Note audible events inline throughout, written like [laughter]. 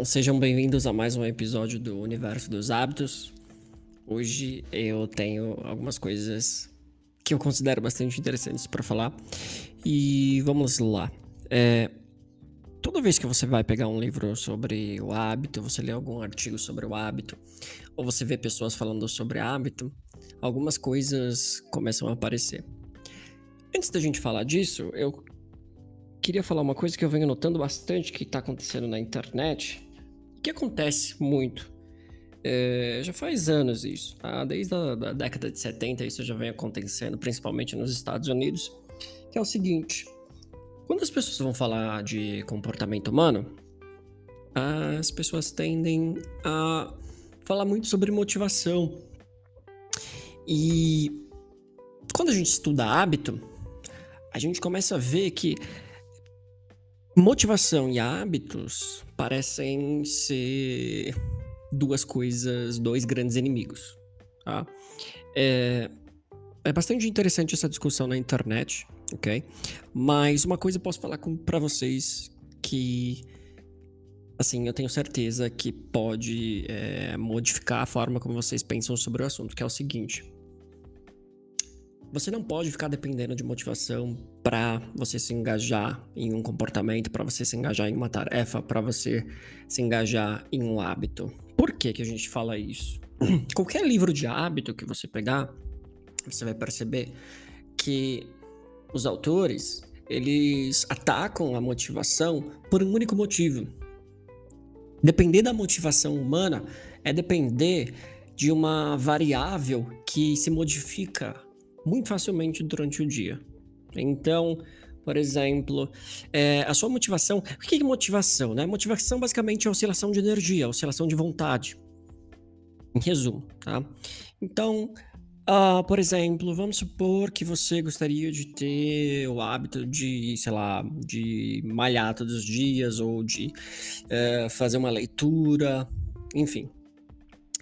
Então, sejam bem-vindos a mais um episódio do Universo dos Hábitos. Hoje eu tenho algumas coisas que eu considero bastante interessantes para falar. E vamos lá. É, toda vez que você vai pegar um livro sobre o hábito, você lê algum artigo sobre o hábito, ou você vê pessoas falando sobre hábito, algumas coisas começam a aparecer. Antes da gente falar disso, eu queria falar uma coisa que eu venho notando bastante que está acontecendo na internet, que acontece muito. É, já faz anos isso, tá? Desde a da década de 70 isso já vem acontecendo, principalmente nos Estados Unidos, que é o seguinte: quando as pessoas vão falar de comportamento humano, as pessoas tendem a falar muito sobre motivação. E quando a gente estuda hábito, a gente começa a ver que Motivação e hábitos parecem ser duas coisas, dois grandes inimigos. Tá? É, é bastante interessante essa discussão na internet, ok? Mas uma coisa eu posso falar para vocês que, assim, eu tenho certeza que pode é, modificar a forma como vocês pensam sobre o assunto, que é o seguinte. Você não pode ficar dependendo de motivação para você se engajar em um comportamento, para você se engajar em uma tarefa, para você se engajar em um hábito. Por que, que a gente fala isso? [clears throat] Qualquer livro de hábito que você pegar, você vai perceber que os autores eles atacam a motivação por um único motivo. Depender da motivação humana é depender de uma variável que se modifica muito facilmente durante o dia. Então, por exemplo, é, a sua motivação. O que é motivação? Né? Motivação basicamente é oscilação de energia, oscilação de vontade. Em resumo, tá? Então, uh, por exemplo, vamos supor que você gostaria de ter o hábito de, sei lá, de malhar todos os dias ou de uh, fazer uma leitura, enfim.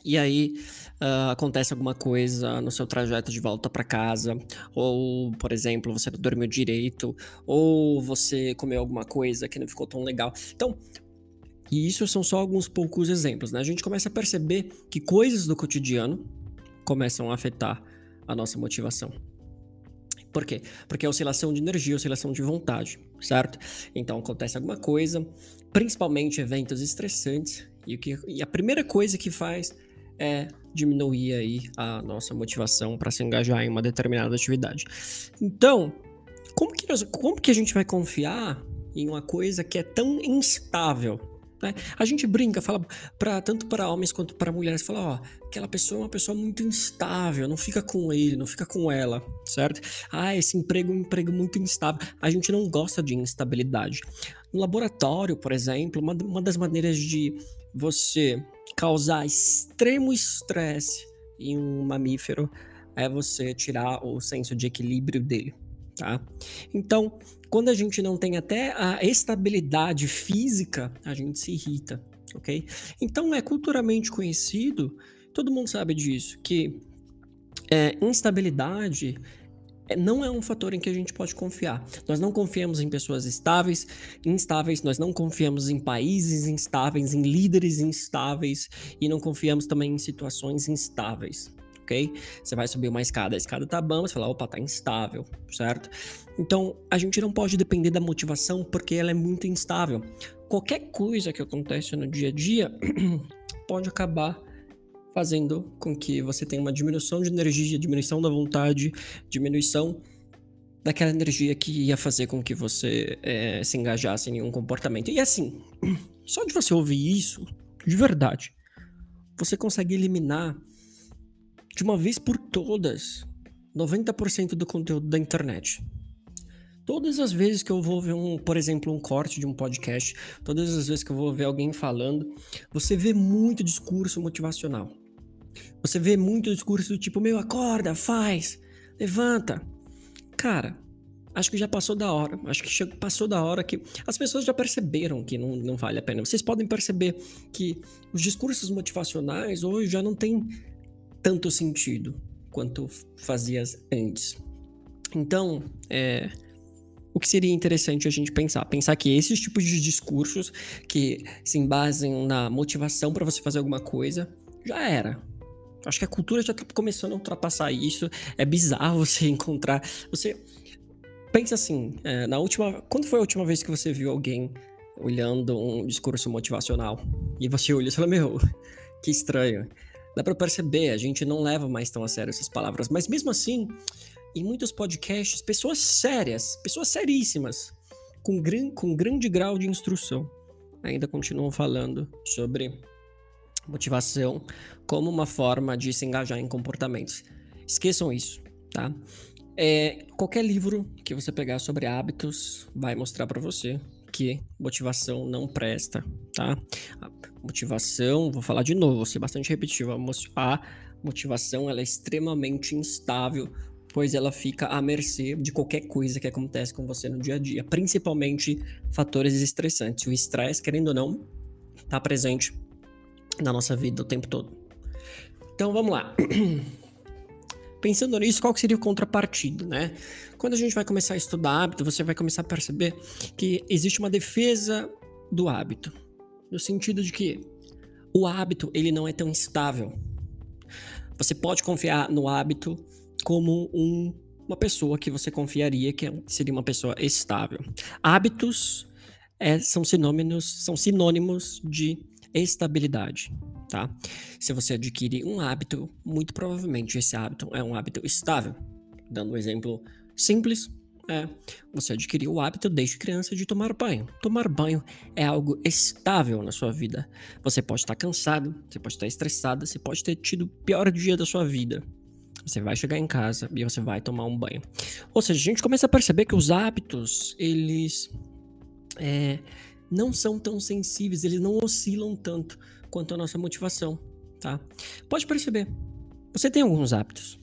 E aí, uh, acontece alguma coisa no seu trajeto de volta para casa, ou, por exemplo, você não dormiu direito, ou você comeu alguma coisa que não ficou tão legal. Então, e isso são só alguns poucos exemplos, né? A gente começa a perceber que coisas do cotidiano começam a afetar a nossa motivação. Por quê? Porque é oscilação de energia, oscilação de vontade, certo? Então acontece alguma coisa, principalmente eventos estressantes, e, o que, e a primeira coisa que faz é diminuir aí a nossa motivação para se engajar em uma determinada atividade. Então, como que, nós, como que a gente vai confiar em uma coisa que é tão instável? Né? A gente brinca, fala para tanto para homens quanto para mulheres, fala, ó, aquela pessoa é uma pessoa muito instável, não fica com ele, não fica com ela, certo? Ah, esse emprego é um emprego muito instável. A gente não gosta de instabilidade. No laboratório, por exemplo, uma, uma das maneiras de você causar extremo estresse em um mamífero é você tirar o senso de equilíbrio dele, tá? Então, quando a gente não tem até a estabilidade física, a gente se irrita, ok? Então, é culturalmente conhecido, todo mundo sabe disso, que é, instabilidade não é um fator em que a gente pode confiar. Nós não confiamos em pessoas estáveis, instáveis, nós não confiamos em países instáveis, em líderes instáveis e não confiamos também em situações instáveis. Ok? Você vai subir uma escada, a escada tá bamba, você fala, opa, tá instável, certo? Então, a gente não pode depender da motivação porque ela é muito instável. Qualquer coisa que acontece no dia a dia [clears throat] pode acabar fazendo com que você tenha uma diminuição de energia, diminuição da vontade, diminuição daquela energia que ia fazer com que você é, se engajasse em um comportamento. E assim, [clears throat] só de você ouvir isso, de verdade, você consegue eliminar de uma vez por todas 90% do conteúdo da internet. Todas as vezes que eu vou ver um, por exemplo, um corte de um podcast, todas as vezes que eu vou ver alguém falando, você vê muito discurso motivacional. Você vê muito discurso do tipo, meu, acorda, faz, levanta. Cara, acho que já passou da hora. Acho que passou da hora que as pessoas já perceberam que não, não vale a pena. Vocês podem perceber que os discursos motivacionais hoje já não têm tanto sentido quanto fazia antes. Então, é, o que seria interessante a gente pensar? Pensar que esses tipos de discursos que se embasem na motivação para você fazer alguma coisa, já era. Acho que a cultura já tá começando a ultrapassar isso. É bizarro [laughs] você encontrar. Você. Pensa assim, é, na última. Quando foi a última vez que você viu alguém olhando um discurso motivacional? E você olha e fala, meu, que estranho. Dá pra perceber, a gente não leva mais tão a sério essas palavras. Mas mesmo assim, em muitos podcasts, pessoas sérias, pessoas seríssimas, com, gran, com grande grau de instrução, ainda continuam falando sobre motivação como uma forma de se engajar em comportamentos. Esqueçam isso, tá? É, qualquer livro que você pegar sobre hábitos vai mostrar para você que motivação não presta, tá? A motivação, vou falar de novo, vou ser bastante repetitivo. A motivação ela é extremamente instável, pois ela fica à mercê de qualquer coisa que acontece com você no dia a dia, principalmente fatores estressantes. O estresse, querendo ou não, está presente na nossa vida o tempo todo. Então vamos lá. [clears throat] Pensando nisso, qual seria o contrapartido, né? Quando a gente vai começar a estudar hábito, você vai começar a perceber que existe uma defesa do hábito, no sentido de que o hábito ele não é tão estável. Você pode confiar no hábito como um, uma pessoa que você confiaria que seria uma pessoa estável. Hábitos é, são sinônimos, são sinônimos de estabilidade, tá? Se você adquire um hábito, muito provavelmente esse hábito é um hábito estável. Dando um exemplo simples, é, você adquiriu o hábito desde criança de tomar banho. Tomar banho é algo estável na sua vida. Você pode estar cansado, você pode estar estressado, você pode ter tido o pior dia da sua vida. Você vai chegar em casa e você vai tomar um banho. Ou seja, a gente começa a perceber que os hábitos, eles é, não são tão sensíveis, eles não oscilam tanto quanto a nossa motivação, tá? Pode perceber. Você tem alguns hábitos.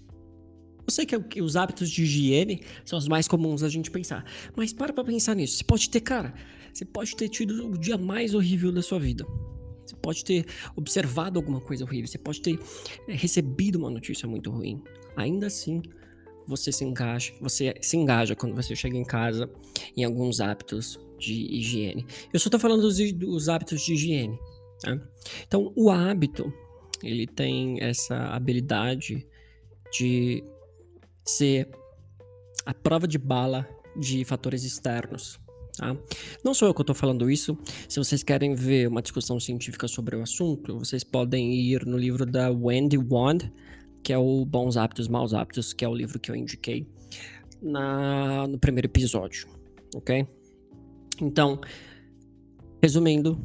Eu sei que os hábitos de higiene são os mais comuns a gente pensar, mas para pra pensar nisso. Você pode ter, cara, você pode ter tido o dia mais horrível da sua vida. Você pode ter observado alguma coisa horrível, você pode ter é, recebido uma notícia muito ruim. Ainda assim, você se engaja, você se engaja quando você chega em casa em alguns hábitos de higiene. Eu só estou falando dos, dos, hábitos de higiene. Tá? Então, o hábito ele tem essa habilidade de ser a prova de bala de fatores externos. Tá? Não sou eu que estou falando isso. Se vocês querem ver uma discussão científica sobre o assunto, vocês podem ir no livro da Wendy Wand, que é o Bons Hábitos, Maus Hábitos, que é o livro que eu indiquei na, no primeiro episódio, ok? Então, resumindo,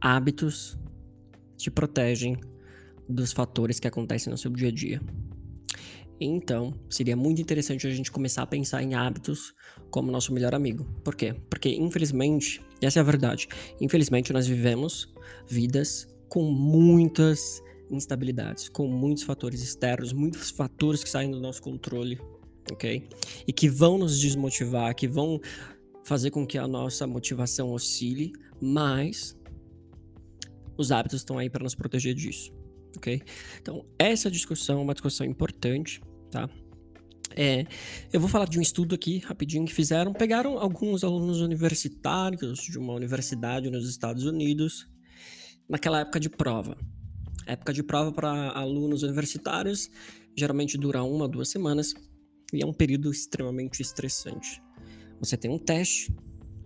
hábitos te protegem dos fatores que acontecem no seu dia a dia. Então, seria muito interessante a gente começar a pensar em hábitos como nosso melhor amigo. Por quê? Porque, infelizmente, essa é a verdade. Infelizmente, nós vivemos vidas com muitas instabilidades, com muitos fatores externos, muitos fatores que saem do nosso controle, ok? E que vão nos desmotivar, que vão fazer com que a nossa motivação oscile, mas os hábitos estão aí para nos proteger disso, ok? Então, essa discussão é uma discussão importante, tá? É, eu vou falar de um estudo aqui rapidinho que fizeram. Pegaram alguns alunos universitários de uma universidade nos Estados Unidos naquela época de prova. Época de prova para alunos universitários geralmente dura uma, duas semanas e é um período extremamente estressante. Você tem um teste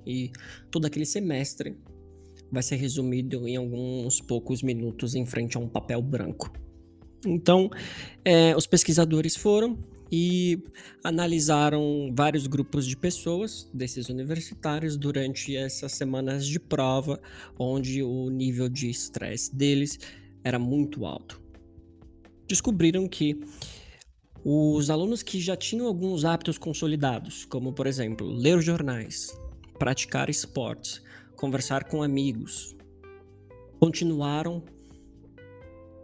e todo aquele semestre vai ser resumido em alguns poucos minutos em frente a um papel branco. Então, é, os pesquisadores foram e analisaram vários grupos de pessoas desses universitários durante essas semanas de prova, onde o nível de estresse deles era muito alto. Descobriram que os alunos que já tinham alguns hábitos consolidados, como por exemplo, ler jornais, praticar esportes, conversar com amigos, continuaram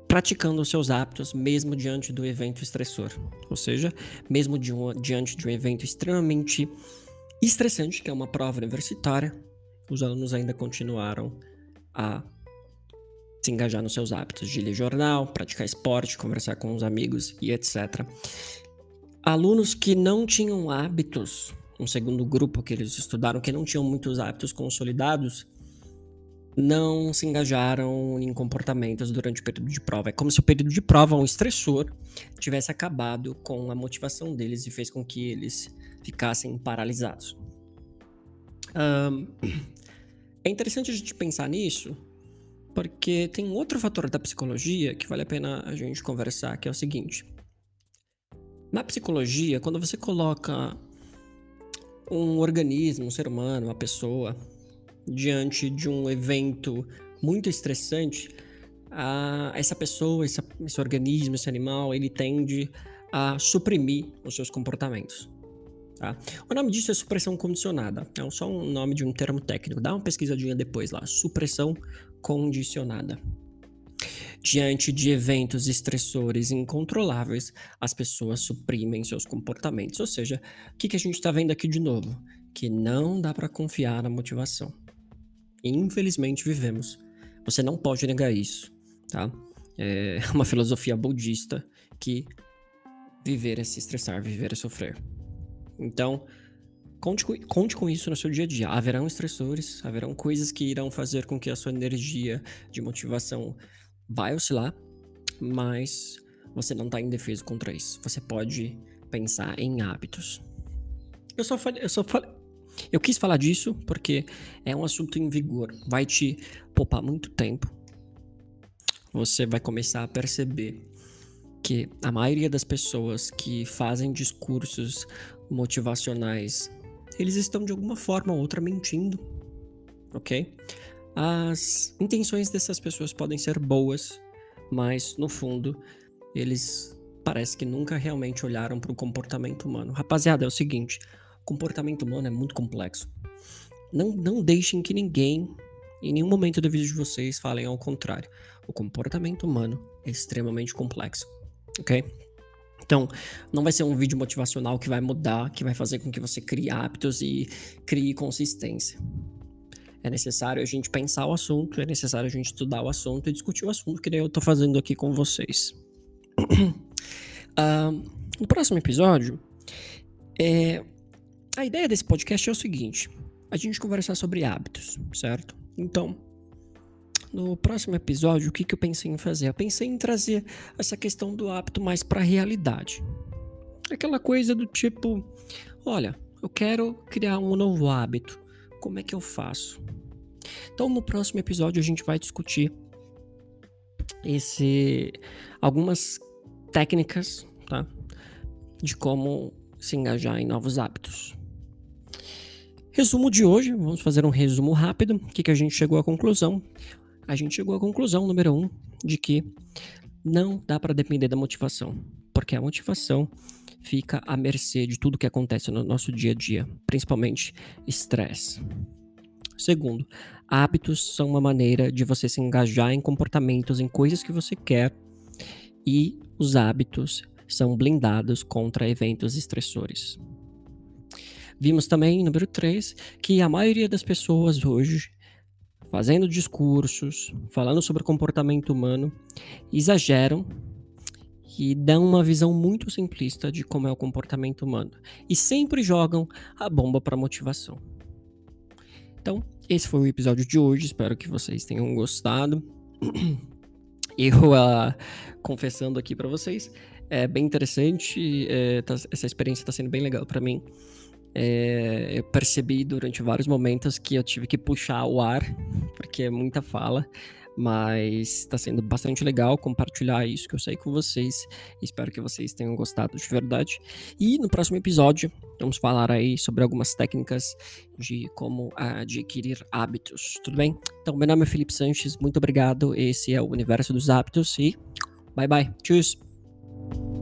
praticando os seus hábitos mesmo diante do evento estressor. Ou seja, mesmo de um, diante de um evento extremamente estressante, que é uma prova universitária, os alunos ainda continuaram a se engajar nos seus hábitos de ler jornal, praticar esporte, conversar com os amigos e etc. Alunos que não tinham hábitos um segundo grupo que eles estudaram que não tinham muitos hábitos consolidados não se engajaram em comportamentos durante o período de prova. É como se o período de prova, um estressor, tivesse acabado com a motivação deles e fez com que eles ficassem paralisados. Um, [clears throat] é interessante a gente pensar nisso, porque tem outro fator da psicologia que vale a pena a gente conversar, que é o seguinte. Na psicologia, quando você coloca um organismo, um ser humano, uma pessoa, diante de um evento muito estressante, a, essa pessoa, esse, esse organismo, esse animal, ele tende a suprimir os seus comportamentos. Tá? O nome disso é supressão condicionada. É só um nome de um termo técnico. Dá uma pesquisadinha depois lá. Supressão condicionada. Diante de eventos estressores incontroláveis, as pessoas suprimem seus comportamentos. Ou seja, o que, que a gente está vendo aqui de novo? Que não dá para confiar na motivação. Infelizmente vivemos. Você não pode negar isso, tá? É [laughs] uma filosofia budista que viver é se estressar, viver é sofrer. Então, conte, conte com isso no seu dia a dia. Haverão estressores, haverão coisas que irão fazer com que a sua energia de motivação vai oscilar, mas você não está indefeso contra isso. Você pode pensar em hábitos. Eu só falei, eu só falei, eu quis falar disso porque é um assunto em vigor, vai te poupar muito tempo. Você vai começar a perceber que a maioria das pessoas que fazem discursos motivacionais, eles estão de alguma forma ou outra mentindo, ok? As intenções dessas pessoas podem ser boas, mas no fundo eles parece que nunca realmente olharam para o comportamento humano. Rapaziada, é o seguinte: comportamento humano é muito complexo. Não, não deixem que ninguém, em nenhum momento do vídeo de vocês, falem ao contrário. O comportamento humano é extremamente complexo, ok? Então, não vai ser um vídeo motivacional que vai mudar, que vai fazer com que você crie hábitos e crie consistência. É necessário a gente pensar o assunto, é necessário a gente estudar o assunto e discutir o assunto, que nem eu tô fazendo aqui com vocês. [clears throat] uh, no próximo episódio, é, a ideia desse podcast é o seguinte: a gente conversar sobre hábitos, certo? Então, no próximo episódio, o que, que eu pensei em fazer? Eu pensei em trazer essa questão do hábito mais para a realidade. Aquela coisa do tipo: olha, eu quero criar um novo hábito. Como é que eu faço? Então, no próximo episódio, a gente vai discutir esse algumas técnicas, tá? De como se engajar em novos hábitos. Resumo de hoje, vamos fazer um resumo rápido. O que, que a gente chegou à conclusão? A gente chegou à conclusão, número um, de que não dá para depender da motivação, porque a motivação fica à mercê de tudo que acontece no nosso dia a dia, principalmente estresse. Segundo, hábitos são uma maneira de você se engajar em comportamentos, em coisas que você quer, e os hábitos são blindados contra eventos estressores. Vimos também, número 3, que a maioria das pessoas hoje, fazendo discursos, falando sobre comportamento humano, exageram e dão uma visão muito simplista de como é o comportamento humano e sempre jogam a bomba para motivação. Então, esse foi o episódio de hoje. Espero que vocês tenham gostado. [clears throat] Eu, uh, confessando aqui para vocês, é bem interessante. É, tá, essa experiência está sendo bem legal para mim. É, eu percebi durante vários momentos que eu tive que puxar o ar, [laughs] porque é muita fala, mas está sendo bastante legal compartilhar isso que eu sei com vocês. Espero que vocês tenham gostado de verdade. E no próximo episódio, vamos falar aí sobre algumas técnicas de como adquirir hábitos, tudo bem? Então, meu nome é Felipe Sanches, muito obrigado. Esse é o Universo dos Hábitos e bye bye. Tchau.